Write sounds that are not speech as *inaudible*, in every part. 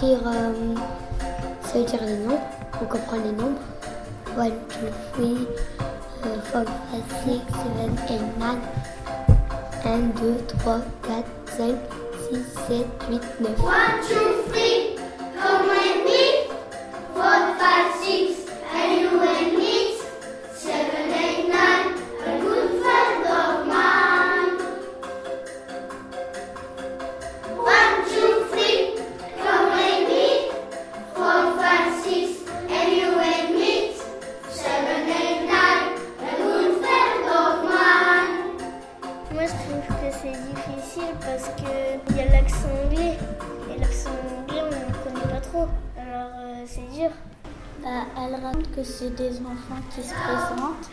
dire, euh, ça veut dire les nombres. On comprend les nombres. 1, 2, 3, 4, 5, 7, 8, 9. 1, je trouve que c'est difficile parce qu'il y a l'accent anglais. Et l'accent anglais, on ne connaît pas trop. Alors, euh, c'est dur. Bah, elle raconte que c'est des enfants qui se présentent.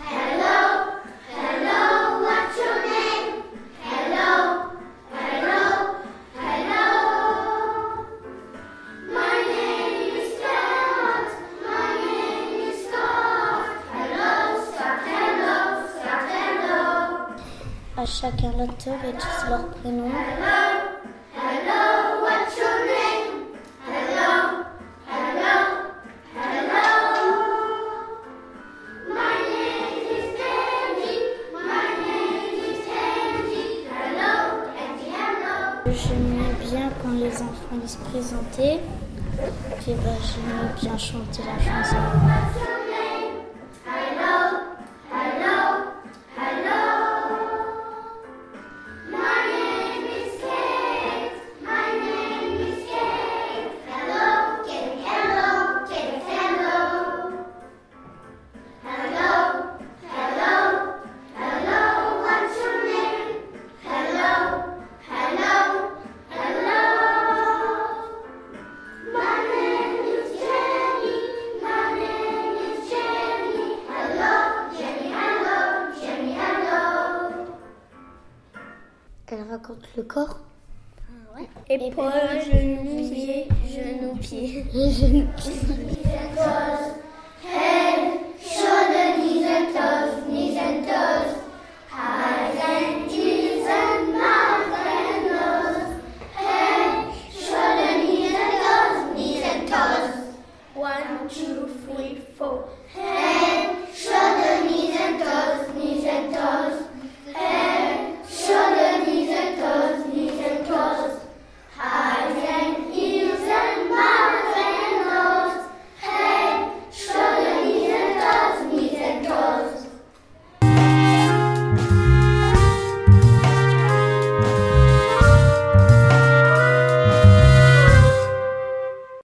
À chacun leur tour, ils disent leur prénom. Hello, hello, what's your name? Hello, hello, hello. My name is Candy. My name is Candy. Hello, Candy, hello. J'aimais bien quand les enfants ils se présentaient. Puis bah, j'aimais bien chanter la chanson. raconte le corps ah Épaules, genoux, pieds, genoux, pieds. *laughs* Genoux, pieds. One, two, three, four.